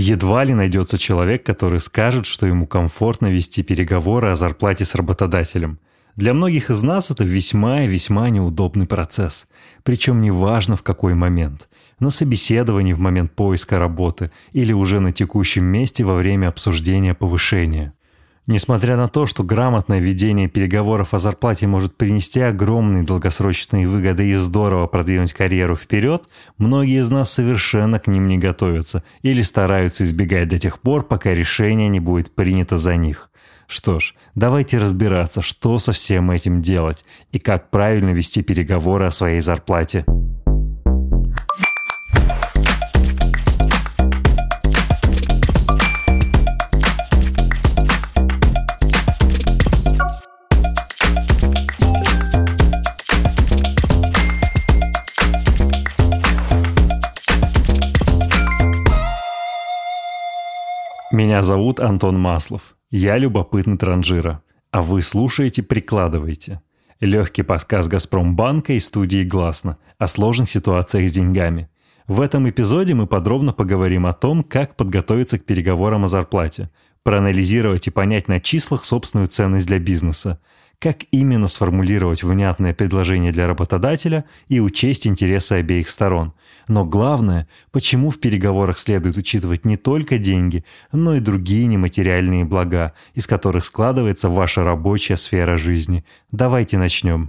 Едва ли найдется человек, который скажет, что ему комфортно вести переговоры о зарплате с работодателем. Для многих из нас это весьма и весьма неудобный процесс. Причем неважно в какой момент. На собеседовании в момент поиска работы или уже на текущем месте во время обсуждения повышения. Несмотря на то, что грамотное ведение переговоров о зарплате может принести огромные долгосрочные выгоды и здорово продвинуть карьеру вперед, многие из нас совершенно к ним не готовятся или стараются избегать до тех пор, пока решение не будет принято за них. Что ж, давайте разбираться, что со всем этим делать и как правильно вести переговоры о своей зарплате. Меня зовут Антон Маслов. Я любопытный транжира. А вы слушаете «Прикладывайте». Легкий подкаст «Газпромбанка» и студии «Гласно» о сложных ситуациях с деньгами. В этом эпизоде мы подробно поговорим о том, как подготовиться к переговорам о зарплате, проанализировать и понять на числах собственную ценность для бизнеса, как именно сформулировать внятное предложение для работодателя и учесть интересы обеих сторон. Но главное, почему в переговорах следует учитывать не только деньги, но и другие нематериальные блага, из которых складывается ваша рабочая сфера жизни. Давайте начнем.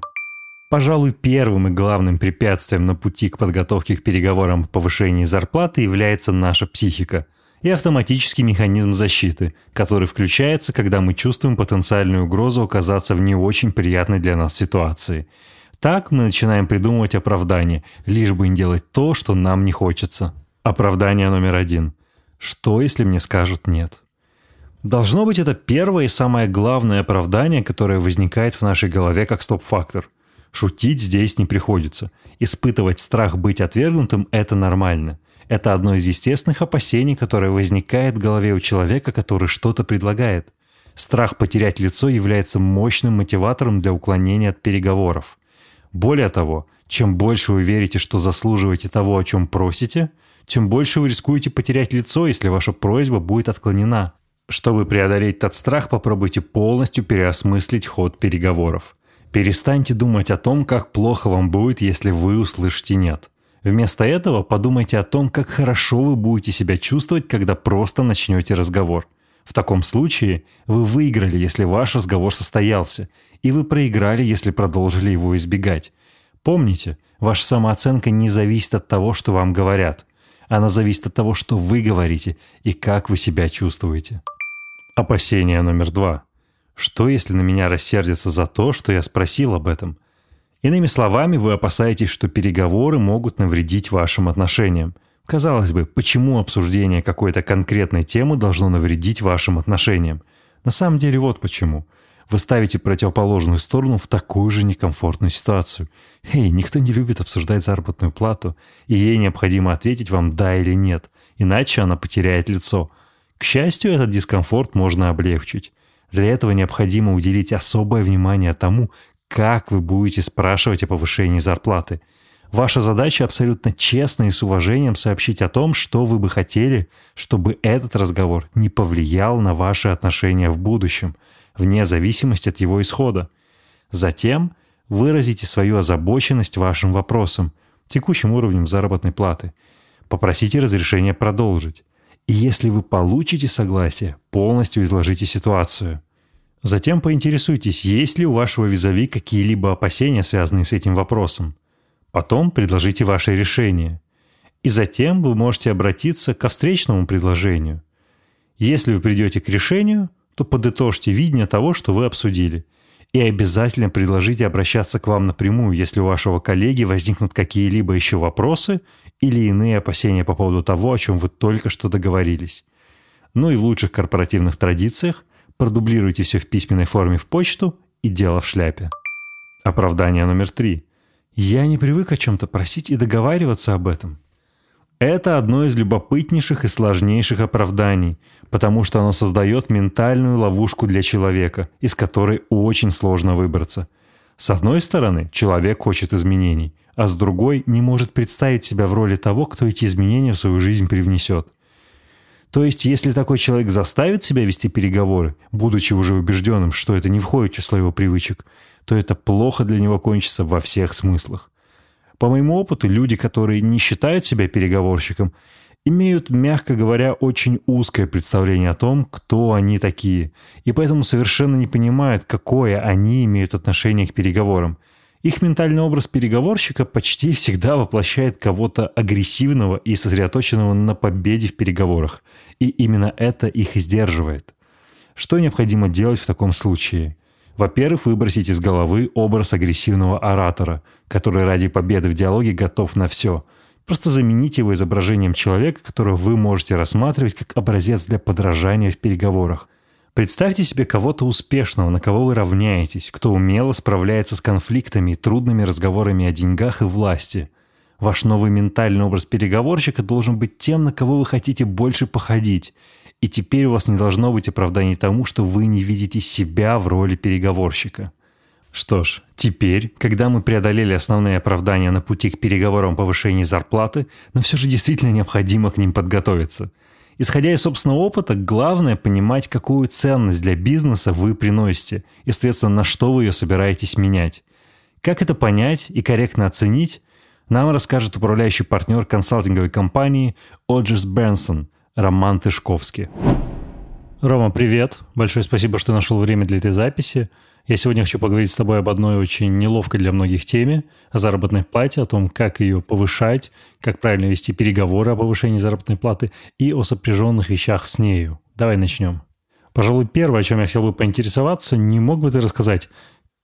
Пожалуй, первым и главным препятствием на пути к подготовке к переговорам о повышении зарплаты является наша психика – и автоматический механизм защиты, который включается, когда мы чувствуем потенциальную угрозу оказаться в не очень приятной для нас ситуации. Так мы начинаем придумывать оправдание, лишь бы не делать то, что нам не хочется. Оправдание номер один. Что, если мне скажут «нет»? Должно быть, это первое и самое главное оправдание, которое возникает в нашей голове как стоп-фактор. Шутить здесь не приходится. Испытывать страх быть отвергнутым – это нормально – это одно из естественных опасений, которое возникает в голове у человека, который что-то предлагает. Страх потерять лицо является мощным мотиватором для уклонения от переговоров. Более того, чем больше вы верите, что заслуживаете того, о чем просите, тем больше вы рискуете потерять лицо, если ваша просьба будет отклонена. Чтобы преодолеть этот страх, попробуйте полностью переосмыслить ход переговоров. Перестаньте думать о том, как плохо вам будет, если вы услышите «нет». Вместо этого подумайте о том, как хорошо вы будете себя чувствовать, когда просто начнете разговор. В таком случае вы выиграли, если ваш разговор состоялся, и вы проиграли, если продолжили его избегать. Помните, ваша самооценка не зависит от того, что вам говорят. Она зависит от того, что вы говорите и как вы себя чувствуете. Опасение номер два. Что, если на меня рассердятся за то, что я спросил об этом – Иными словами, вы опасаетесь, что переговоры могут навредить вашим отношениям. Казалось бы, почему обсуждение какой-то конкретной темы должно навредить вашим отношениям? На самом деле вот почему. Вы ставите противоположную сторону в такую же некомфортную ситуацию. Эй, никто не любит обсуждать заработную плату, и ей необходимо ответить вам «да» или «нет», иначе она потеряет лицо. К счастью, этот дискомфорт можно облегчить. Для этого необходимо уделить особое внимание тому, как вы будете спрашивать о повышении зарплаты. Ваша задача абсолютно честно и с уважением сообщить о том, что вы бы хотели, чтобы этот разговор не повлиял на ваши отношения в будущем, вне зависимости от его исхода. Затем выразите свою озабоченность вашим вопросом, текущим уровнем заработной платы. Попросите разрешения продолжить. И если вы получите согласие, полностью изложите ситуацию – Затем поинтересуйтесь, есть ли у вашего визави какие-либо опасения, связанные с этим вопросом. Потом предложите ваше решение. И затем вы можете обратиться ко встречному предложению. Если вы придете к решению, то подытожьте видение того, что вы обсудили. И обязательно предложите обращаться к вам напрямую, если у вашего коллеги возникнут какие-либо еще вопросы или иные опасения по поводу того, о чем вы только что договорились. Ну и в лучших корпоративных традициях продублируйте все в письменной форме в почту и дело в шляпе. Оправдание номер три. Я не привык о чем-то просить и договариваться об этом. Это одно из любопытнейших и сложнейших оправданий, потому что оно создает ментальную ловушку для человека, из которой очень сложно выбраться. С одной стороны, человек хочет изменений, а с другой не может представить себя в роли того, кто эти изменения в свою жизнь привнесет. То есть, если такой человек заставит себя вести переговоры, будучи уже убежденным, что это не входит в число его привычек, то это плохо для него кончится во всех смыслах. По моему опыту, люди, которые не считают себя переговорщиком, имеют, мягко говоря, очень узкое представление о том, кто они такие, и поэтому совершенно не понимают, какое они имеют отношение к переговорам – их ментальный образ переговорщика почти всегда воплощает кого-то агрессивного и сосредоточенного на победе в переговорах. И именно это их сдерживает. Что необходимо делать в таком случае? Во-первых, выбросить из головы образ агрессивного оратора, который ради победы в диалоге готов на все. Просто замените его изображением человека, которого вы можете рассматривать как образец для подражания в переговорах – Представьте себе кого-то успешного, на кого вы равняетесь, кто умело справляется с конфликтами и трудными разговорами о деньгах и власти. Ваш новый ментальный образ переговорщика должен быть тем, на кого вы хотите больше походить. И теперь у вас не должно быть оправданий тому, что вы не видите себя в роли переговорщика. Что ж, теперь, когда мы преодолели основные оправдания на пути к переговорам о повышении зарплаты, нам все же действительно необходимо к ним подготовиться – Исходя из собственного опыта, главное понимать, какую ценность для бизнеса вы приносите и, соответственно, на что вы ее собираетесь менять. Как это понять и корректно оценить, нам расскажет управляющий партнер консалтинговой компании Оджис Бенсон Роман Тышковский. Рома, привет. Большое спасибо, что нашел время для этой записи. Я сегодня хочу поговорить с тобой об одной очень неловкой для многих теме, о заработной плате, о том, как ее повышать, как правильно вести переговоры о повышении заработной платы и о сопряженных вещах с нею. Давай начнем. Пожалуй, первое, о чем я хотел бы поинтересоваться, не мог бы ты рассказать,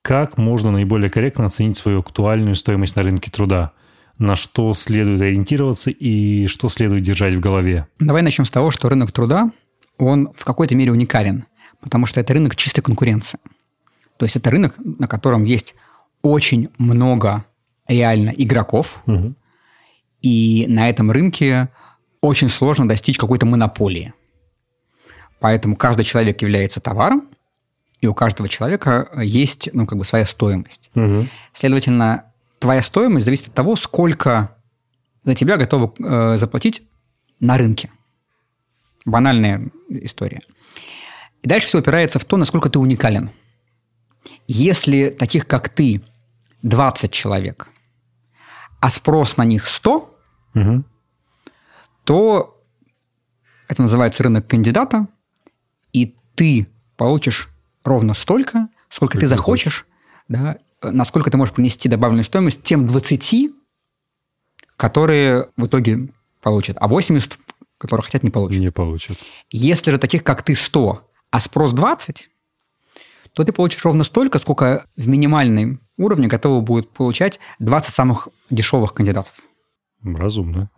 как можно наиболее корректно оценить свою актуальную стоимость на рынке труда? На что следует ориентироваться и что следует держать в голове? Давай начнем с того, что рынок труда, он в какой-то мере уникален, потому что это рынок чистой конкуренции. То есть это рынок, на котором есть очень много реально игроков, угу. и на этом рынке очень сложно достичь какой-то монополии. Поэтому каждый человек является товаром, и у каждого человека есть ну, как бы своя стоимость. Угу. Следовательно, твоя стоимость зависит от того, сколько за тебя готовы э, заплатить на рынке. Банальная история. И дальше все опирается в то, насколько ты уникален – если таких, как ты, 20 человек, а спрос на них 100, угу. то это называется рынок кандидата, и ты получишь ровно столько, сколько, сколько ты захочешь, да, насколько ты можешь принести добавленную стоимость тем 20, которые в итоге получат, а 80, которые хотят, не получат. Не получат. Если же таких, как ты, 100, а спрос 20, то ты получишь ровно столько, сколько в минимальном уровне готовы будут получать 20 самых дешевых кандидатов. Разумно.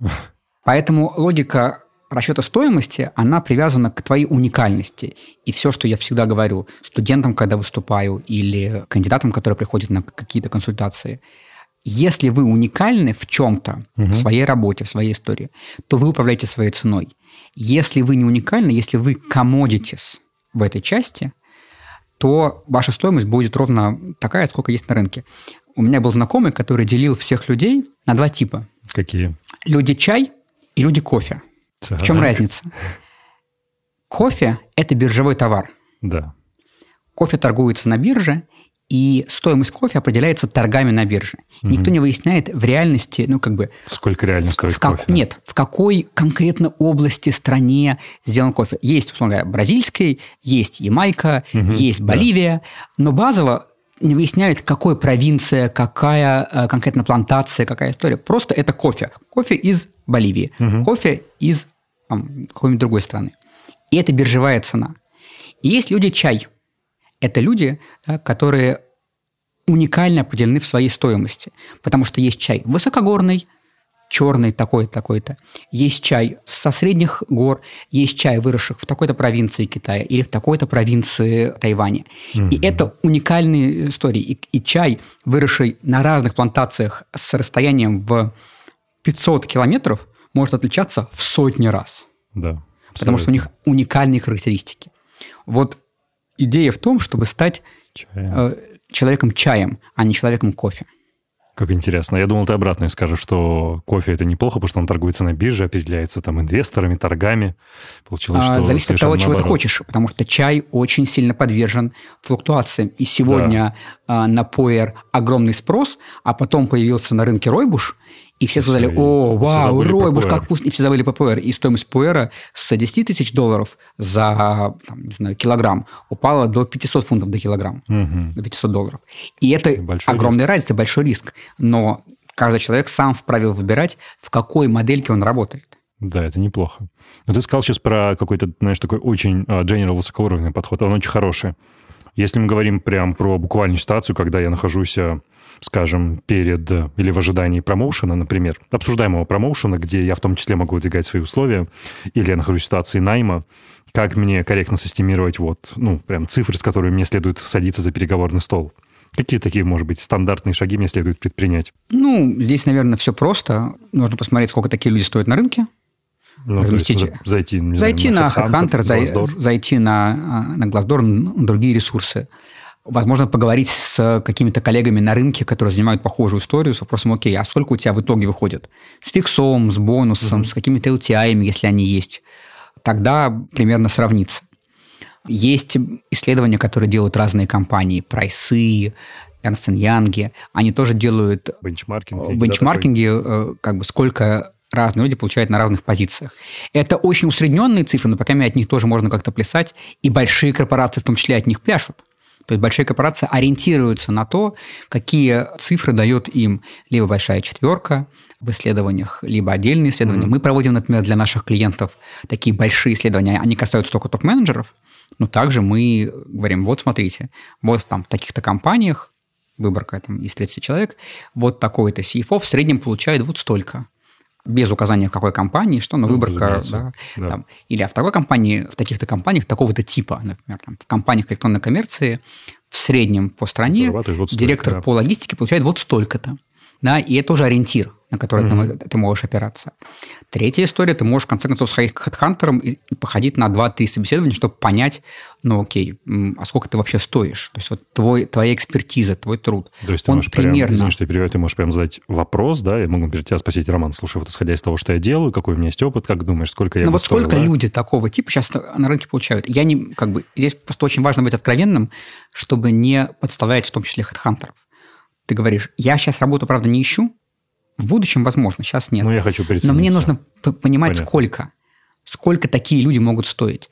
Поэтому логика расчета стоимости, она привязана к твоей уникальности. И все, что я всегда говорю студентам, когда выступаю, или кандидатам, которые приходят на какие-то консультации, если вы уникальны в чем-то, угу. в своей работе, в своей истории, то вы управляете своей ценой. Если вы не уникальны, если вы комодитесь в этой части – то ваша стоимость будет ровно такая, сколько есть на рынке. У меня был знакомый, который делил всех людей на два типа. Какие? Люди чай и люди кофе. Так. В чем разница? Кофе – это биржевой товар. Да. Кофе торгуется на бирже, и стоимость кофе определяется торгами на бирже. Угу. Никто не выясняет в реальности, ну, как бы... Сколько реально стоит в как, кофе? Нет, в какой конкретно области, стране сделан кофе. Есть, условно говоря, бразильский, есть Ямайка, угу, есть Боливия, да. но базово не выясняют, какая провинция, какая э, конкретно плантация, какая история. Просто это кофе. Кофе из Боливии, угу. кофе из какой-нибудь другой страны. И это биржевая цена. И есть люди чай – это люди, да, которые уникально определены в своей стоимости. Потому что есть чай высокогорный, черный такой-то, такой-то. Есть чай со средних гор, есть чай, выросших в такой-то провинции Китая или в такой-то провинции Тайваня. Mm-hmm. И это уникальные истории. И, и чай, выросший на разных плантациях с расстоянием в 500 километров, может отличаться в сотни раз. Да. Потому что у них уникальные характеристики. Вот идея в том, чтобы стать чаем. Э, человеком чаем, а не человеком кофе. Как интересно. Я думал, ты обратное скажешь, что кофе это неплохо, потому что он торгуется на бирже, определяется там инвесторами, торгами. Получилось, а, что Зависит от того, чего ты хочешь, потому что чай очень сильно подвержен флуктуациям. И сегодня да. а, на пуэр огромный спрос, а потом появился на рынке Ройбуш, и все сказали, о, вау, Ройбуш, как вкусно. И все забыли ППР. И стоимость ПР с 10 тысяч долларов за там, не знаю, килограмм упала до 500 фунтов до килограмм, угу. до 500 долларов. И это большой огромная риск. разница, большой риск. Но каждый человек сам вправе выбирать, в какой модельке он работает. Да, это неплохо. Но ты сказал сейчас про какой-то, знаешь, такой очень uh, general высокоуровневый подход. Он очень хороший. Если мы говорим прям про буквальную ситуацию, когда я нахожусь а, скажем, перед или в ожидании промоушена, например, обсуждаемого промоушена, где я в том числе могу выдвигать свои условия, или я нахожусь в ситуации найма, как мне корректно системировать вот, ну, прям цифры, с которыми мне следует садиться за переговорный стол? Какие такие, может быть, стандартные шаги мне следует предпринять? Ну, здесь, наверное, все просто. Нужно посмотреть, сколько такие люди стоят на рынке. Ну, разместить, зайти, не зайти знаю, на HeadHunter, Hunter, зайти на, на Glassdoor, на другие ресурсы возможно, поговорить с какими-то коллегами на рынке, которые занимают похожую историю, с вопросом, окей, а сколько у тебя в итоге выходит? С фиксом, с бонусом, mm-hmm. с какими-то LTI, если они есть. Тогда примерно сравнится. Есть исследования, которые делают разные компании, прайсы, Ernst Young, они тоже делают бенчмаркинги, бенчмаркинги да, как бы сколько разные люди получают на разных позициях. Это очень усредненные цифры, но пока от них тоже можно как-то плясать, и большие корпорации в том числе от них пляшут. То есть большие корпорации ориентируются на то, какие цифры дает им либо большая четверка в исследованиях, либо отдельные исследования. Mm-hmm. Мы проводим, например, для наших клиентов такие большие исследования. Они касаются только топ-менеджеров, но также мы говорим, вот смотрите, вот там в таких-то компаниях, выборка там из 30 человек, вот такой-то CFO в среднем получает вот столько без указания в какой компании, что на ну, выборка, да, да. Там, или а в такой компании, в таких-то компаниях такого-то типа, например, там, в компаниях электронной коммерции в среднем по стране вот директор да. по логистике получает вот столько-то. Да, и это уже ориентир на который mm-hmm. ты, ты можешь опираться. Третья история, ты можешь, в конце концов, сходить к хедхантерам и, походить на 2-3 собеседования, чтобы понять, ну, окей, а сколько ты вообще стоишь? То есть вот твой, твоя экспертиза, твой труд. То есть ты он можешь примерно... прям, извини, что я перебиваю, ты можешь прям задать вопрос, да, я могу перед тебя спросить, Роман, слушай, вот исходя из того, что я делаю, какой у меня есть опыт, как думаешь, сколько я Ну вот стоила? сколько люди такого типа сейчас на рынке получают? Я не, как бы, здесь просто очень важно быть откровенным, чтобы не подставлять в том числе хедхантеров. Ты говоришь, я сейчас работу, правда, не ищу, в будущем, возможно, сейчас нет. Но я хочу Но мне нужно понимать, Понятно. сколько. Сколько такие люди могут стоить.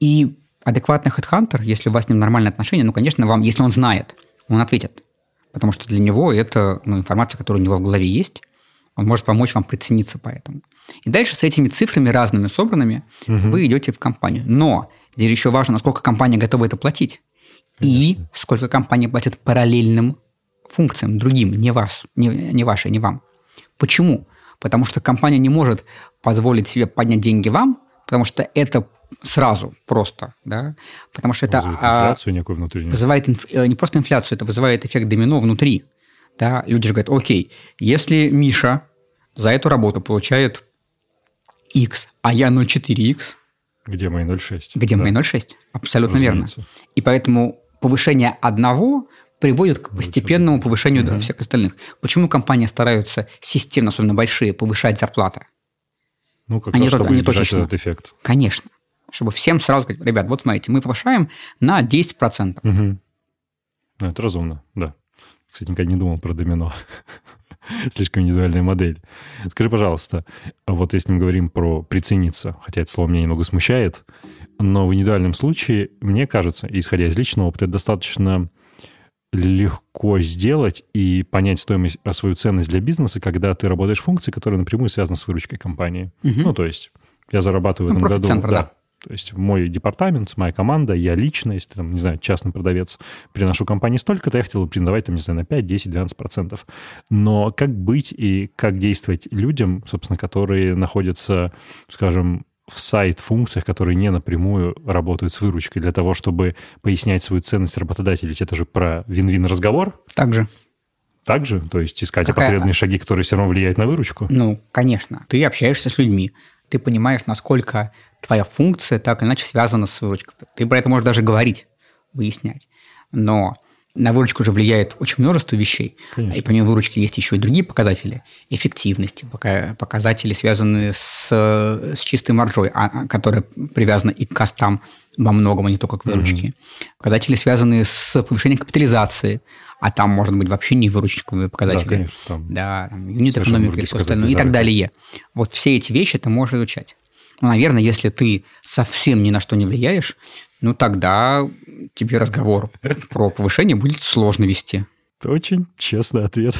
И адекватный хедхантер, если у вас с ним нормальные отношения, ну, конечно, вам, если он знает, он ответит. Потому что для него это ну, информация, которая у него в голове есть. Он может помочь вам прицениться поэтому. И дальше с этими цифрами разными собранными угу. вы идете в компанию. Но здесь еще важно, насколько компания готова это платить. Конечно. И сколько компания платит параллельным функциям, другим, не, вас, не, не вашей, не вам. Почему? Потому что компания не может позволить себе поднять деньги вам, потому что это сразу просто, да, потому что это вызывает инфляцию а, некую внутреннюю. Вызывает инф, э, не просто инфляцию, это вызывает эффект домино внутри, да. Люди же говорят, окей, если Миша за эту работу получает X, а я 0,4X, где мои 0,6? Где да? мои 0,6? Абсолютно Разумеется. верно. И поэтому повышение одного приводит к постепенному повышению угу. всех остальных. Почему компании стараются системно, особенно большие, повышать зарплаты? Ну, как они раз, чтобы они точечно. этот эффект. Конечно. Чтобы всем сразу сказать, ребят, вот смотрите, мы повышаем на 10%. Угу. Ну, это разумно, да. Кстати, никогда не думал про домино. Слишком индивидуальная модель. Скажи, пожалуйста, вот если мы говорим про прицениться, хотя это слово меня немного смущает, но в индивидуальном случае, мне кажется, исходя из личного опыта, это достаточно легко сделать и понять стоимость, а свою ценность для бизнеса, когда ты работаешь в функции, которая напрямую связана с выручкой компании. Угу. Ну, то есть я зарабатываю ну, в этом году... Да. да. То есть мой департамент, моя команда, я лично, если, там, не знаю, частный продавец, приношу компании столько-то, я хотел бы претендовать, там, не знаю, на 5, 10, 12 процентов. Но как быть и как действовать людям, собственно, которые находятся, скажем, в сайт-функциях, которые не напрямую работают с выручкой, для того, чтобы пояснять свою ценность работодателю. Ведь это же про вин-вин разговор. Также. Также? То есть искать Какая... опосредованные шаги, которые все равно влияют на выручку? Ну, конечно. Ты общаешься с людьми. Ты понимаешь, насколько твоя функция так или иначе связана с выручкой. Ты про это можешь даже говорить, выяснять. Но На выручку же влияет очень множество вещей. Конечно. И помимо выручки есть еще и другие показатели. Эффективности, пока- показатели, связанные с, с чистой маржой, а- а, которая привязана и к костам во многом, а не только к выручке. Показатели, связанные с повышением капитализации, а там может быть вообще не выручковые показатели. Да, конечно, там Да, там юнит экономика и все остальное, и так далее. Вот все эти вещи ты можешь изучать. Ну, наверное, если ты совсем ни на что не влияешь, ну, тогда тебе разговор про повышение будет сложно вести. Это очень честный ответ.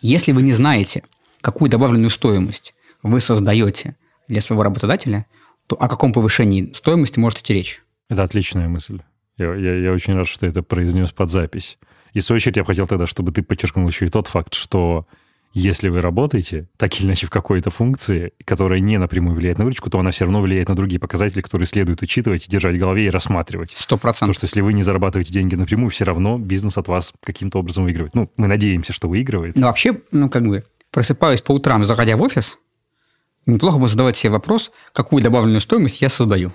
Если вы не знаете, какую добавленную стоимость вы создаете для своего работодателя, то о каком повышении стоимости может идти речь? Это отличная мысль. Я, я, я очень рад, что ты это произнес под запись. И в свою очередь я бы хотел тогда, чтобы ты подчеркнул еще и тот факт, что если вы работаете так или иначе в какой-то функции, которая не напрямую влияет на выручку, то она все равно влияет на другие показатели, которые следует учитывать и держать в голове и рассматривать. Сто Потому процентов. что если вы не зарабатываете деньги напрямую, все равно бизнес от вас каким-то образом выигрывает. Ну, мы надеемся, что выигрывает. Но вообще, ну, как бы, просыпаюсь по утрам, заходя в офис, неплохо бы задавать себе вопрос, какую добавленную стоимость я создаю.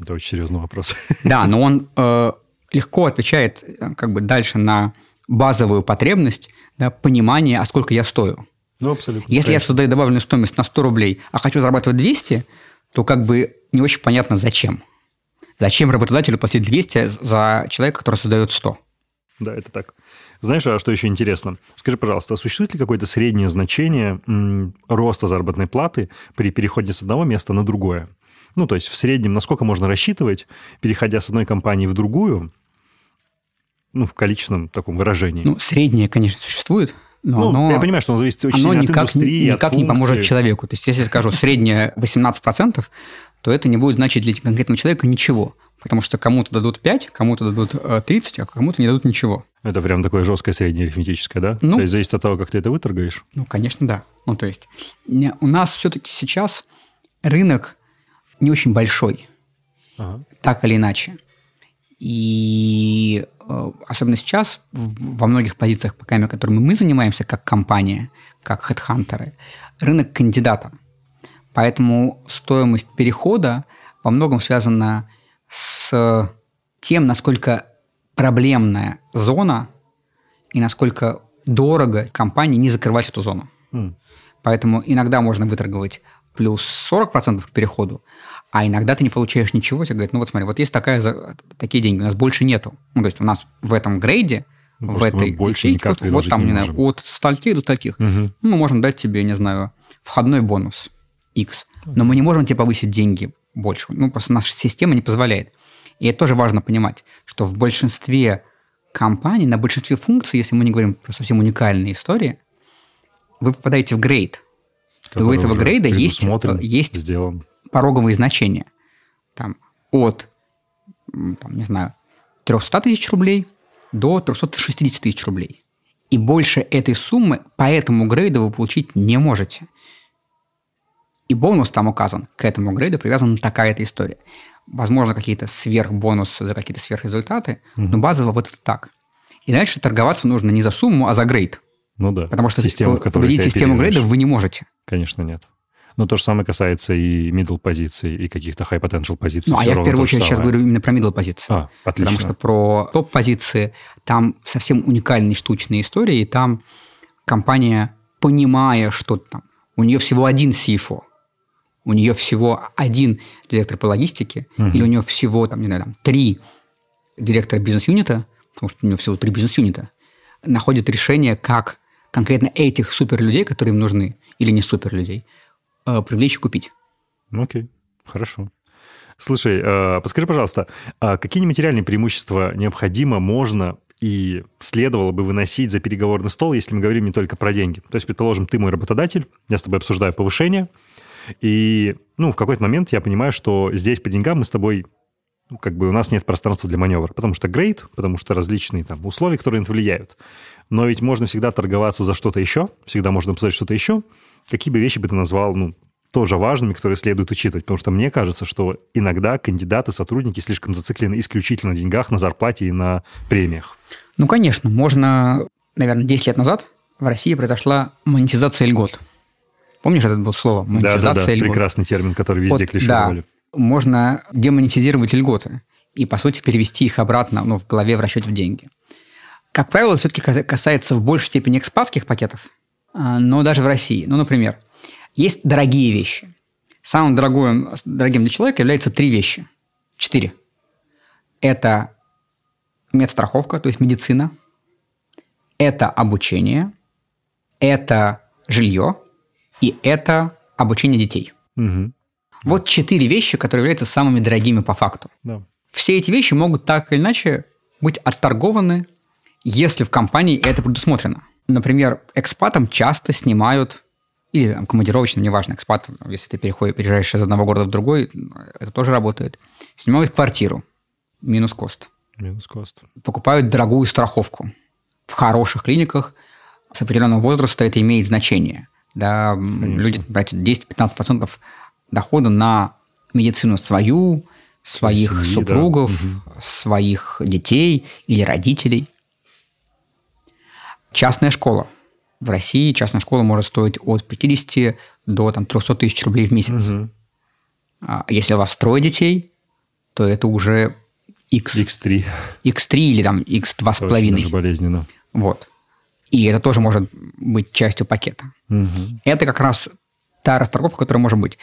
Это очень серьезный вопрос. Да, но он э, легко отвечает э, как бы дальше на базовую потребность да, понимания, а сколько я стою. Ну, абсолютно. Если я создаю добавленную стоимость на 100 рублей, а хочу зарабатывать 200, то как бы не очень понятно, зачем. Зачем работодателю платить 200 за человека, который создает 100? Да, это так. Знаешь, а что еще интересно? Скажи, пожалуйста, существует ли какое-то среднее значение роста заработной платы при переходе с одного места на другое? Ну, то есть в среднем, насколько можно рассчитывать, переходя с одной компании в другую, ну, в количественном таком выражении? Ну, среднее, конечно, существует, но Ну, оно, я понимаю, что оно зависит очень оно от никак, индустрии, от никак не поможет функции. человеку. То есть, если я скажу среднее 18%, то это не будет значить для конкретного человека ничего. Потому что кому-то дадут 5, кому-то дадут э, 30, а кому-то не дадут ничего. Это прям такое жесткое среднее арифметическое, да? Ну. То есть зависит от того, как ты это выторгаешь? Ну, конечно, да. Ну, то есть, у нас все-таки сейчас рынок не очень большой, Ага. так или иначе. И э, особенно сейчас во многих позициях, пока которыми мы занимаемся, как компания, как хедхантеры, рынок кандидата. Поэтому стоимость перехода во многом связана с тем, насколько проблемная зона и насколько дорого компании не закрывать эту зону. М. Поэтому иногда можно выторговать плюс 40% к переходу, а иногда ты не получаешь ничего, тебе говорят, ну вот смотри, вот есть такая, такие деньги, у нас больше нету. Ну, то есть у нас в этом грейде, Ну, в этой больше ячейке, вот, вот там, не не знаю, от стольких до стольких, ну, мы можем дать тебе, не знаю, входной бонус X. Но мы не можем тебе повысить деньги больше. Ну, просто наша система не позволяет. И это тоже важно понимать, что в большинстве компаний, на большинстве функций, если мы не говорим про совсем уникальные истории, вы попадаете в грейд. И у этого грейда есть, э, есть сделан. Пороговые значения. Там, от, там, не знаю, 300 тысяч рублей до 360 тысяч рублей. И больше этой суммы по этому грейду вы получить не можете. И бонус там указан. К этому грейду привязана такая-то история. Возможно, какие-то сверхбонусы за какие-то сверхрезультаты, но базово вот это так. И дальше торговаться нужно не за сумму, а за грейд. Ну да. Потому что которой победить систему грейда вы не можете. Конечно, нет. Но то же самое касается и middle позиций, и каких-то high potential позиций. Ну, а я в первую очередь сейчас говорю именно про middle позиции. А, отлично. Потому что про топ-позиции там совсем уникальные штучные истории, и там компания, понимая, что там у нее всего один CFO, у нее всего один директор по логистике, или у нее всего, там, не знаю, там, три директора бизнес-юнита, потому что у нее всего три бизнес-юнита, находит решение, как конкретно этих суперлюдей, которые им нужны, или не суперлюдей, привлечь и купить. Ну, Окей, хорошо. Слушай, э, подскажи, пожалуйста, а какие нематериальные преимущества необходимо, можно и следовало бы выносить за переговорный стол, если мы говорим не только про деньги? То есть, предположим, ты мой работодатель, я с тобой обсуждаю повышение, и ну, в какой-то момент я понимаю, что здесь по деньгам мы с тобой ну, как бы у нас нет пространства для маневра, потому что грейд, потому что различные там условия, которые на это влияют. Но ведь можно всегда торговаться за что-то еще, всегда можно обсуждать что-то еще. Какие бы вещи бы ты назвал, ну, тоже важными, которые следует учитывать? Потому что мне кажется, что иногда кандидаты, сотрудники слишком зациклены исключительно на деньгах, на зарплате и на премиях. Ну, конечно, можно, наверное, 10 лет назад в России произошла монетизация льгот. Помнишь, это было слово? Монетизация Да-да-да, льгот. прекрасный термин, который везде Вот, клишировали. Да, можно демонетизировать льготы. и, по сути, перевести их обратно ну, в голове в расчете в деньги. Как правило, все-таки касается в большей степени экспатских пакетов, но даже в России. Ну, например, есть дорогие вещи. Самым дорогим, дорогим для человека являются три вещи. Четыре. Это медстраховка, то есть медицина. Это обучение. Это жилье. И это обучение детей. Угу. Вот четыре вещи, которые являются самыми дорогими по факту. Да. Все эти вещи могут так или иначе быть отторгованы, если в компании это предусмотрено. Например, экспатам часто снимают, или там, командировочным, неважно, экспат, если ты переходишь, переезжаешь из одного города в другой, это тоже работает. Снимают квартиру, минус кост. Минус кост. Покупают дорогую страховку. В хороших клиниках с определенного возраста это имеет значение. Да, люди тратят 10-15% дохода на медицину свою, своих семьи, супругов, да. своих детей или родителей. Частная школа. В России частная школа может стоить от 50 до там, 300 тысяч рублей в месяц. Угу. А если у вас трое детей, то это уже X. X3. X3 или там X2,5. Очень болезненно. Вот. И это тоже может быть частью пакета. Угу. Это как раз та расторговка, которая может быть.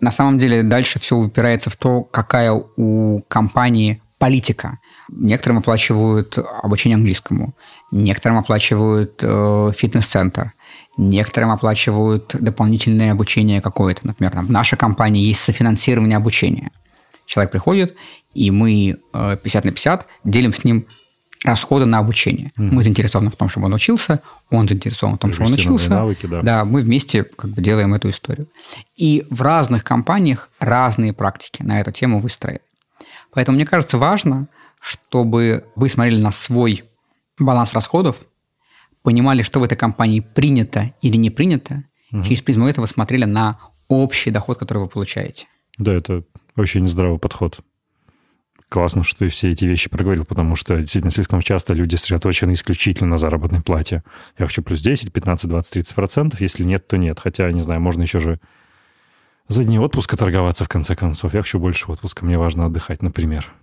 На самом деле дальше все упирается в то, какая у компании политика. Некоторым оплачивают обучение английскому, некоторым оплачивают э, фитнес-центр, некоторым оплачивают дополнительное обучение какое-то. Например, там, в нашей компании есть софинансирование обучения. Человек приходит, и мы э, 50 на 50 делим с ним расходы на обучение. Mm-hmm. Мы заинтересованы в том, чтобы он учился, он заинтересован в том, чтобы он учился. Навыки, да. да, мы вместе как бы делаем эту историю. И в разных компаниях разные практики на эту тему выстроены. Поэтому мне кажется важно, чтобы вы смотрели на свой баланс расходов, понимали, что в этой компании принято или не принято, угу. через призму этого смотрели на общий доход, который вы получаете. Да, это очень здравый подход классно, что ты все эти вещи проговорил, потому что действительно слишком часто люди сосредоточены исключительно на заработной плате. Я хочу плюс 10, 15, 20, 30 процентов. Если нет, то нет. Хотя, не знаю, можно еще же за дни отпуска торговаться в конце концов. Я хочу больше отпуска, мне важно отдыхать, например.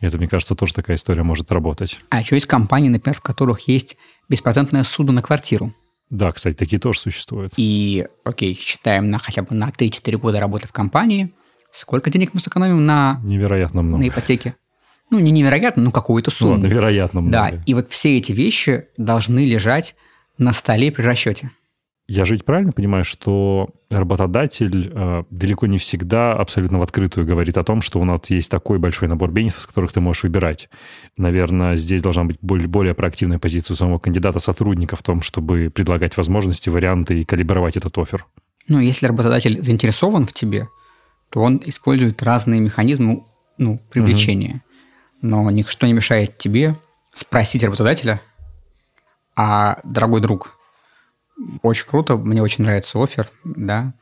И это, мне кажется, тоже такая история может работать. А еще есть компании, например, в которых есть беспроцентное судо на квартиру. Да, кстати, такие тоже существуют. И, окей, считаем на хотя бы на 3-4 года работы в компании, сколько денег мы сэкономим на, Невероятно много. на ипотеке? ну, не невероятно, но какую-то сумму. Ну, ладно, вероятно много. Да, и вот все эти вещи должны лежать на столе при расчете. Я же ведь правильно понимаю, что работодатель э, далеко не всегда абсолютно в открытую говорит о том, что у нас есть такой большой набор бенефитов, с которых ты можешь выбирать. Наверное, здесь должна быть более, более проактивная позиция у самого кандидата-сотрудника в том, чтобы предлагать возможности, варианты и калибровать этот офер. Ну, если работодатель заинтересован в тебе, то он использует разные механизмы ну, привлечения. Угу но ничто не мешает тебе спросить работодателя, а, дорогой друг, очень круто, мне очень нравится офер, да,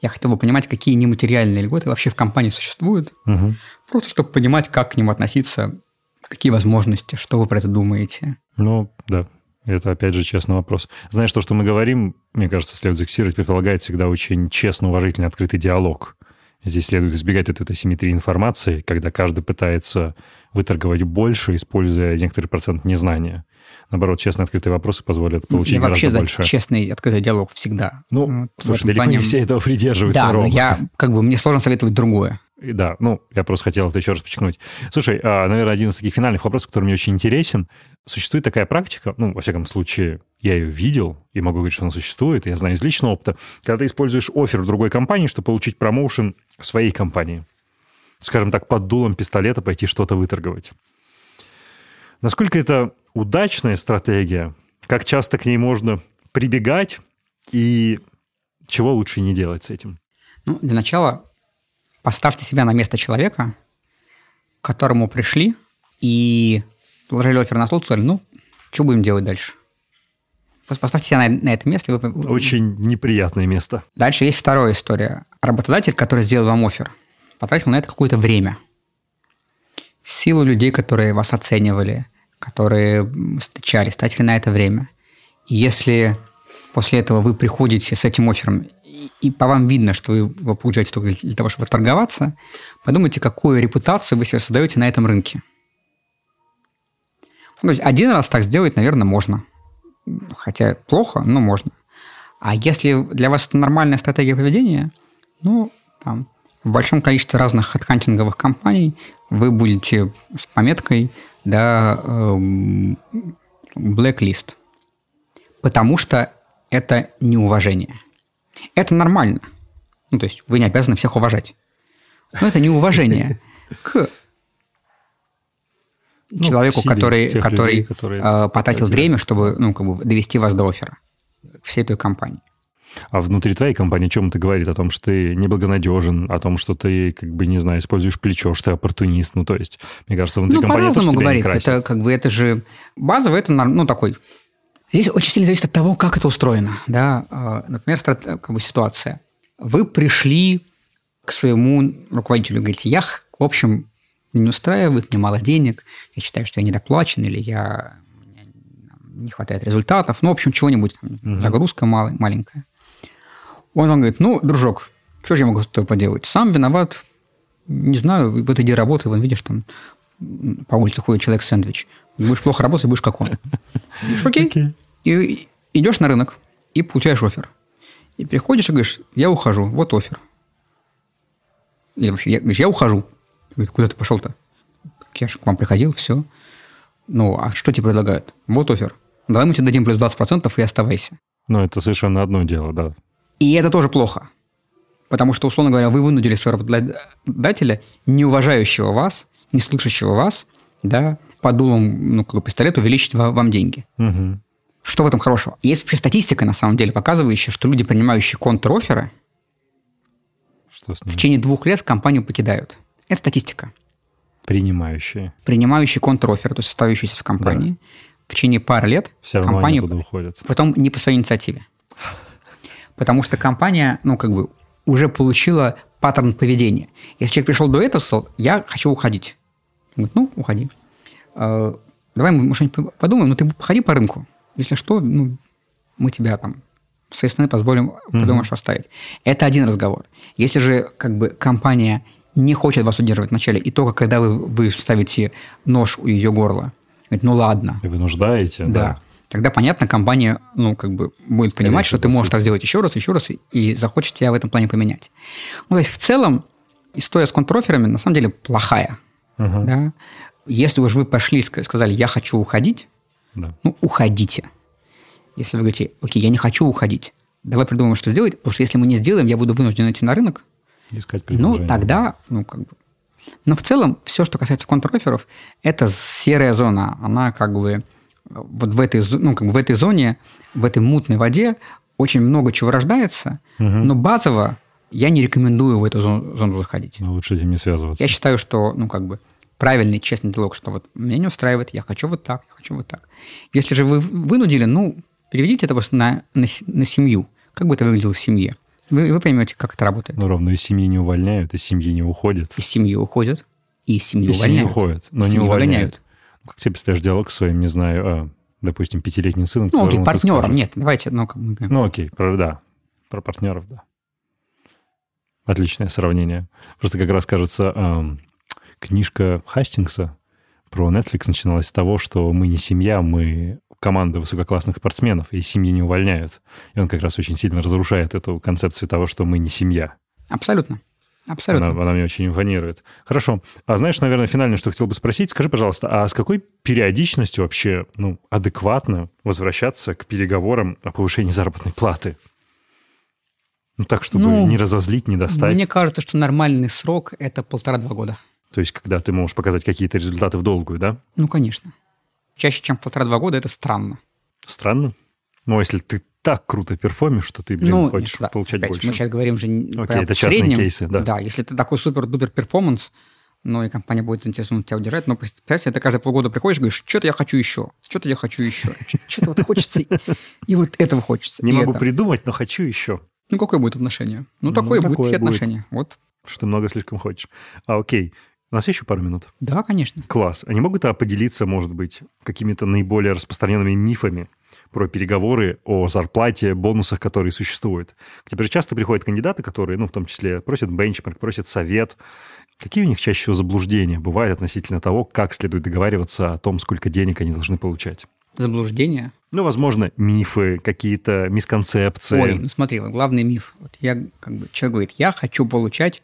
я хотел бы понимать, какие нематериальные льготы вообще в компании существуют, угу. просто чтобы понимать, как к ним относиться, какие возможности, что вы про это думаете. Ну, да, это, опять же, честный вопрос. Знаешь, то, что мы говорим, мне кажется, следует зафиксировать, предполагает всегда очень честный, уважительный, открытый диалог. Здесь следует избегать от этой симметрии информации, когда каждый пытается выторговать больше, используя некоторый процент незнания. Наоборот, честные открытые вопросы позволят получить я вообще гораздо больше. честный открытый диалог всегда. Ну, вот, слушай, далеко плане... не все этого придерживаются, Да, Рома. но я, как бы, мне сложно советовать другое. И да, ну, я просто хотел это еще раз подчеркнуть. Слушай, а, наверное, один из таких финальных вопросов, который мне очень интересен. Существует такая практика, ну, во всяком случае, я ее видел и могу говорить, что она существует, я знаю из личного опыта, когда ты используешь офер в другой компании, чтобы получить промоушен в своей компании. Скажем так, под дулом пистолета пойти что-то выторговать. Насколько это удачная стратегия, как часто к ней можно прибегать и чего лучше не делать с этим? Ну, для начала поставьте себя на место человека, к которому пришли и положили офер на стол, сказали, ну, что будем делать дальше? Поставьте себя на, на это место. Вы... Очень неприятное место. Дальше есть вторая история. Работодатель, который сделал вам офер, потратил на это какое-то время. Силу людей, которые вас оценивали, которые встречались, тратили на это время. И если После этого вы приходите с этим оффером, и, и по вам видно, что вы его получаете только для того, чтобы торговаться. Подумайте, какую репутацию вы себе создаете на этом рынке. Ну, то есть один раз так сделать, наверное, можно. Хотя плохо, но можно. А если для вас это нормальная стратегия поведения, ну, там, в большом количестве разных хедхантинговых компаний вы будете с пометкой да, эм, blacklist. Потому что это неуважение. Это нормально. Ну, то есть вы не обязаны всех уважать. Но это неуважение к ну, человеку, который, который, людей, которые э, потратил время, чтобы ну, как бы довести вас до оффера всей той компании. А внутри твоей компании о чем это говорит? О том, что ты неблагонадежен, о том, что ты, как бы, не знаю, используешь плечо, что ты оппортунист. Ну, то есть, мне кажется, внутри ну, компании тоже говорит. Это, как бы, это же базово, это, ну, такой... Здесь очень сильно зависит от того, как это устроено. Да? А, например, как бы, ситуация. Вы пришли к своему руководителю и говорите, я, в общем, не устраивает, мне мало денег, я считаю, что я недоплачен, или я не хватает результатов, ну, в общем, чего-нибудь, там, загрузка мал, маленькая. Он вам говорит, ну, дружок, что же я могу с тобой поделать? Сам виноват, не знаю, вот иди работай, вон видишь, там по улице ходит человек-сэндвич. Будешь плохо работать, будешь как он. Говоришь, окей. Okay. И идешь на рынок и получаешь офер. И приходишь и говоришь, я ухожу, вот офер. Или вообще, я, говоришь, я ухожу. Говорит, куда ты пошел-то? Я же к вам приходил, все. Ну, а что тебе предлагают? Вот офер. Давай мы тебе дадим плюс 20% и оставайся. Ну, это совершенно одно дело, да. И это тоже плохо. Потому что, условно говоря, вы вынудили своего работодателя, не уважающего вас, не слышащего вас, да, по дулам ну, как бы пистолета увеличить вам деньги. Угу. Что в этом хорошего? Есть вообще статистика, на самом деле, показывающая, что люди, принимающие контроферы, в течение двух лет компанию покидают. Это статистика. Принимающие. Принимающие контроферы, то есть оставающиеся в компании. Да. В течение пары лет Все компанию... Потом не по своей инициативе. Потому что компания, ну, как бы, уже получила паттерн поведения. Если человек пришел до этого, сказал, я хочу уходить. Он говорит, ну, уходи. Э, давай мы что-нибудь подумаем, но ты походи по рынку. Если что, ну, мы тебя там с своей стороны позволим, mm-hmm. оставить. Это один разговор. Если же как бы компания не хочет вас удерживать вначале, и только когда вы, вы ставите нож у ее горла, говорит, ну ладно. И вынуждаете, да. да. Тогда, понятно, компания, ну, как бы будет понимать, что ты можешь так сделать еще раз, еще раз, и захочет тебя в этом плане поменять. Ну, то есть, в целом, история с контроферами на самом деле плохая. Угу. Да? Если уж вы пошли и сказали, я хочу уходить, да. ну, уходите. Если вы говорите, окей, я не хочу уходить, давай придумаем, что сделать, потому что если мы не сделаем, я буду вынужден идти на рынок, Искать Ну, тогда, ну, как бы... Но в целом, все, что касается контроферов, это серая зона. Она как бы вот в этой, ну, как бы в этой зоне, в этой мутной воде очень много чего рождается, угу. но базово я не рекомендую в эту зону, зону заходить. Ну, лучше этим не связываться. Я считаю, что, ну, как бы, правильный, честный диалог, что вот меня не устраивает, я хочу вот так, я хочу вот так. Если же вы вынудили, ну, переведите это на, на, на семью. Как бы это выглядело в семье? Вы, вы поймете, как это работает. Ну, ровно из семьи не увольняют, из семьи не уходят. Из семьи уходят, и из семьи из увольняют. Из семьи уходят, но из не увольняют. увольняют. Как тебе представляешь диалог с своим, не знаю, а, допустим, пятилетним сыном? Ну, окей, партнером, нет, давайте, ну, как мы... Ну, окей, про, да, про партнеров, да. Отличное сравнение. Просто как раз кажется, эм, книжка Хастингса про Netflix начиналась с того, что мы не семья, мы команда высококлассных спортсменов, и семьи не увольняют. И он как раз очень сильно разрушает эту концепцию того, что мы не семья. Абсолютно. Абсолютно. Она, она мне очень импонирует. Хорошо. А знаешь, наверное, финальное, что хотел бы спросить, скажи, пожалуйста, а с какой периодичностью вообще ну, адекватно возвращаться к переговорам о повышении заработной платы? Ну, так, чтобы ну, не разозлить, не достать. Мне кажется, что нормальный срок – это полтора-два года. То есть, когда ты можешь показать какие-то результаты в долгую, да? Ну, конечно чаще, чем полтора-два года, это странно. Странно? Ну, если ты так круто перформишь, что ты, блин, ну, хочешь да, получать опять, больше. Мы сейчас говорим же Окей, это частные среднем, кейсы, да. Да, если ты такой супер-дупер перформанс, ну, и компания будет заинтересована тебя удержать, но представьте, ты каждые полгода приходишь и говоришь, что-то я хочу еще, что-то я хочу еще, что-то вот хочется, и вот этого хочется. Не могу придумать, но хочу еще. Ну, какое будет отношение? Ну, такое будет отношение. Вот. Что много слишком хочешь. А, окей. У нас еще пару минут. Да, конечно. Класс. Они могут а, поделиться, может быть, какими-то наиболее распространенными мифами про переговоры о зарплате, бонусах, которые существуют. К тебе же часто приходят кандидаты, которые, ну, в том числе, просят бенчмарк, просят совет. Какие у них чаще всего заблуждения бывают относительно того, как следует договариваться о том, сколько денег они должны получать? Заблуждения? Ну, возможно, мифы, какие-то мисконцепции. Ой, ну смотри, вот главный миф. Вот я, как бы, человек говорит, я хочу получать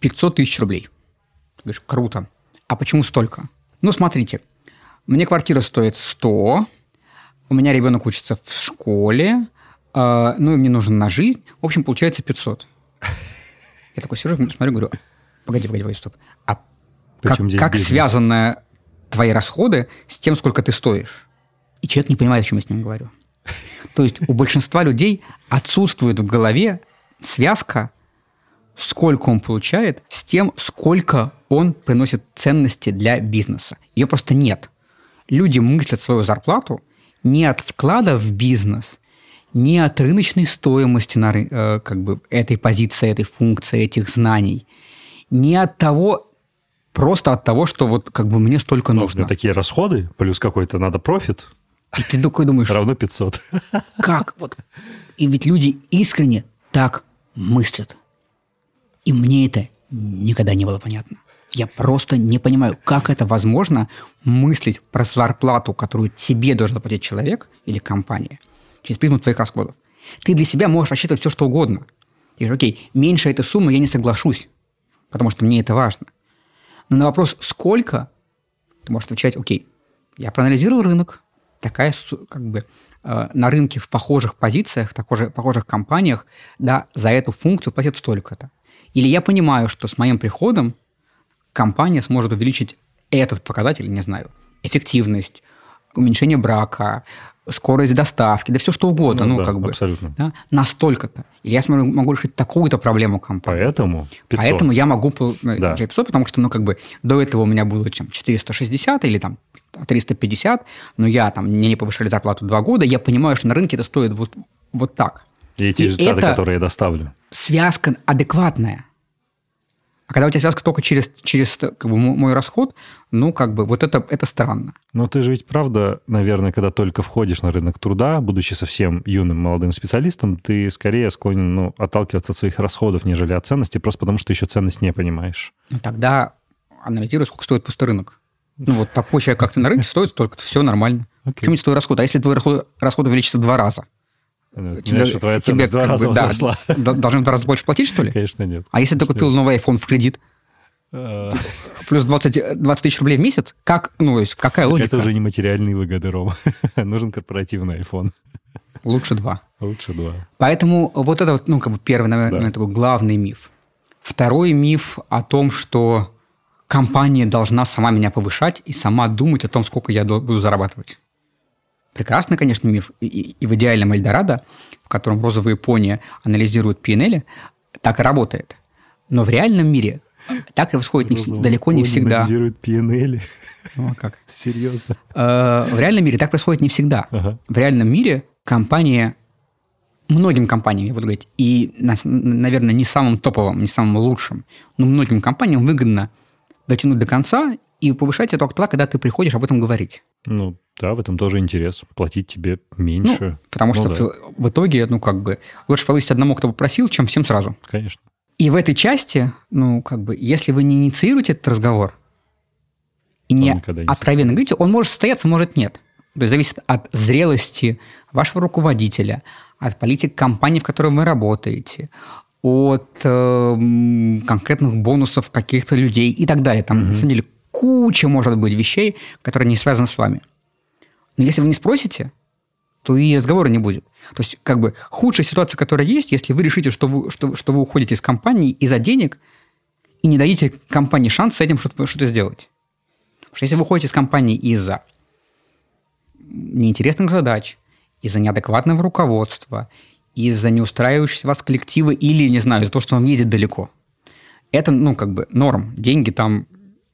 500 тысяч рублей. Ты говоришь, круто. А почему столько? Ну, смотрите, мне квартира стоит 100, у меня ребенок учится в школе, э, ну, и мне нужен на жизнь. В общем, получается 500. Я такой сижу, смотрю, говорю, погоди, погоди, погоди, стоп. А как, как связаны твои расходы с тем, сколько ты стоишь? И человек не понимает, о чем я с ним говорю. То есть у большинства людей отсутствует в голове связка, сколько он получает, с тем, сколько он приносит ценности для бизнеса. Ее просто нет. Люди мыслят свою зарплату не от вклада в бизнес, не от рыночной стоимости на, э, как бы, этой позиции, этой функции, этих знаний, не от того, просто от того, что вот как бы мне столько нужно. Нужны такие расходы, плюс какой-то надо профит. И ты такой думаешь... Равно 500. Как? Вот. И ведь люди искренне так мыслят. И мне это никогда не было понятно. Я просто не понимаю, как это возможно мыслить про зарплату, которую тебе должен заплатить человек или компания, через призму твоих расходов. Ты для себя можешь рассчитывать все, что угодно. Ты говоришь, окей, меньше этой суммы я не соглашусь, потому что мне это важно. Но на вопрос «сколько?» ты можешь отвечать, окей, я проанализировал рынок, такая как бы э, на рынке в похожих позициях, в похожих, похожих компаниях, да, за эту функцию платят столько-то. Или я понимаю, что с моим приходом компания сможет увеличить этот показатель, не знаю, эффективность, уменьшение брака, скорость доставки, да все что угодно, ну, ну да, как бы. Абсолютно. Да, настолько-то. Или я смогу, могу решить такую-то проблему компании. Поэтому 500. Поэтому я могу э, да. 500, потому что, ну, как бы, до этого у меня было чем, 460 или там 350, но я там, мне не повышали зарплату два года, я понимаю, что на рынке это стоит вот, вот так. И эти И результаты, которые я доставлю. Связка адекватная. А когда у тебя связка только через, через как бы, мой расход, ну, как бы, вот это, это странно. Но ты же ведь правда, наверное, когда только входишь на рынок труда, будучи совсем юным молодым специалистом, ты скорее склонен ну, отталкиваться от своих расходов, нежели от ценности, просто потому что еще ценность не понимаешь. Ну, тогда анализируй, сколько стоит пустой рынок. Ну, вот такой человек, как ты на рынке, стоит столько, все нормально. Okay. Почему не твой расход? А если твой расход, расход увеличится в два раза? Ну, тебе, что твоя тебе два раза бы, возросла. Да, должны в два раза больше платить, что ли? Конечно, нет. А если ты купил новый iPhone в кредит? А. Плюс 20, 20 тысяч рублей в месяц? Как, ну, то есть, какая логика? Это уже не материальные выгоды, Рома. Нужен корпоративный iPhone. Лучше два. Лучше два. Поэтому вот это вот, ну, как бы первый, наверное, да. такой главный миф. Второй миф о том, что компания должна сама меня повышать и сама думать о том, сколько я буду зарабатывать. Прекрасный, конечно, миф. И, и в идеальном Эльдорадо, в котором розовые пони анализируют PNL, так и работает. Но в реальном мире так и происходит не, далеко не всегда. Анализируют PNL. Ну, а как? Серьезно? Э, в реальном мире так происходит не всегда. Ага. В реальном мире компания многим компаниям, я буду говорить, и, наверное, не самым топовым, не самым лучшим, но многим компаниям выгодно дотянуть до конца и повышать это тогда, когда ты приходишь об этом говорить. Ну, да, в этом тоже интерес. Платить тебе меньше. Ну, потому ну, что да. в, в итоге, ну, как бы, лучше повысить одному, кто попросил, чем всем сразу. Конечно. И в этой части, ну, как бы, если вы не инициируете этот разговор и не, не откровенно говорите, он может состояться, может нет. То есть зависит от зрелости вашего руководителя, от политик компании, в которой вы работаете, от э, конкретных бонусов каких-то людей и так далее. Там, угу. на самом деле, куча может быть вещей, которые не связаны с вами. Но если вы не спросите, то и разговора не будет. То есть, как бы, худшая ситуация, которая есть, если вы решите, что вы, что, что вы уходите из компании из-за денег и не дадите компании шанс с этим что-то, что сделать. Потому что если вы уходите из компании из-за неинтересных задач, из-за неадекватного руководства, из-за неустраивающегося вас коллектива или, не знаю, из-за того, что вам ездит далеко, это, ну, как бы, норм. Деньги там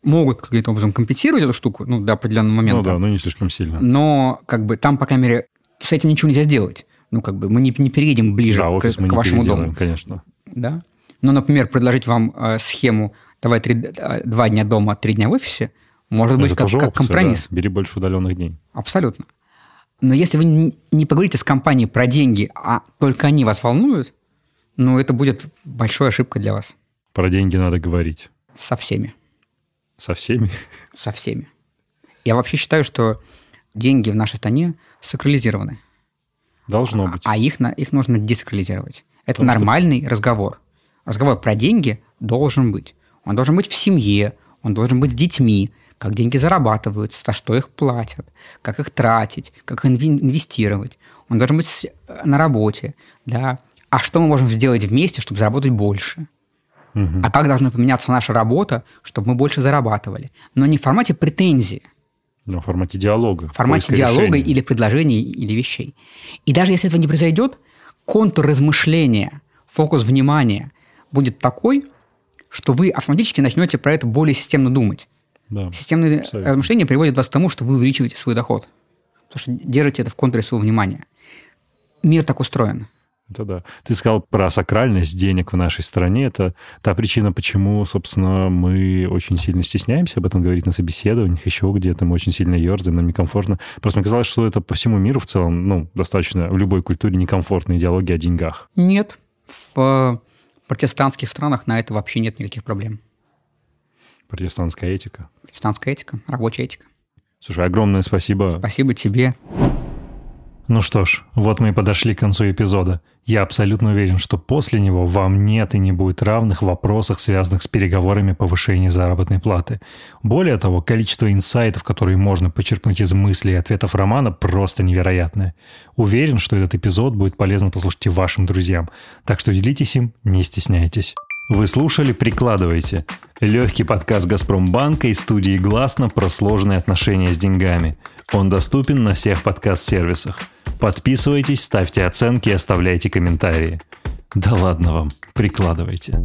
могут каким-то образом компенсировать эту штуку, ну, до определенного момента. Ну да, но не слишком сильно. Но, как бы, там, по крайней мере, с этим ничего нельзя сделать. Ну, как бы, мы не, не переедем ближе да, к, к вашему дому. конечно. Да? Ну, например, предложить вам э, схему давай три, э, два дня дома, три дня в офисе, может быть, Это как, как опция, компромисс. да. Бери больше удаленных дней. Абсолютно. Но если вы не- поговорите с компанией про деньги, а только они вас волнуют, ну, это будет большой ошибкой для вас. Про деньги надо говорить. Со всеми. Со всеми. Со всеми. Я вообще считаю, что деньги в нашей стране сакрализированы, Должно быть. а их, на, их нужно десакрализировать. Это Потому что- нормальный разговор. Разговор про деньги должен быть. Он должен быть в семье, он должен быть с детьми, как деньги зарабатываются, за что их платят, как их тратить, как их инве- инвестировать. Он должен быть с- на работе, да. А что мы можем сделать вместе, чтобы заработать больше? Мгм. А как должна поменяться наша работа, чтобы мы больше зарабатывали? Но не в формате претензии, Ну, в формате диалога. в формате диалога решения. или предложений или вещей. И даже если этого не произойдет, контур размышления, фокус внимания будет такой, что вы автоматически начнете про это более системно думать. Да. Системное Абсолютно. размышление приводит вас к тому, что вы увеличиваете свой доход. Потому что держите это в контуре своего внимания. Мир так устроен. Это да. Ты сказал про сакральность денег в нашей стране. Это та причина, почему, собственно, мы очень сильно стесняемся об этом говорить на собеседованиях, еще где-то мы очень сильно ерзаем, нам некомфортно. Просто мне казалось, что это по всему миру в целом, ну, достаточно в любой культуре некомфортная идеология о деньгах. Нет. В э, протестантских странах на это вообще нет никаких проблем. Протестантская этика. Протестантская этика, рабочая этика. Слушай, огромное спасибо. Спасибо тебе. Ну что ж, вот мы и подошли к концу эпизода. Я абсолютно уверен, что после него вам нет и не будет равных в вопросах, связанных с переговорами повышения заработной платы. Более того, количество инсайтов, которые можно почерпнуть из мыслей и ответов Романа, просто невероятное. Уверен, что этот эпизод будет полезно послушать и вашим друзьям. Так что делитесь им, не стесняйтесь. Вы слушали «Прикладывайте» – легкий подкаст «Газпромбанка» и студии «Гласно» про сложные отношения с деньгами. Он доступен на всех подкаст-сервисах. Подписывайтесь, ставьте оценки и оставляйте комментарии. Да ладно вам, прикладывайте.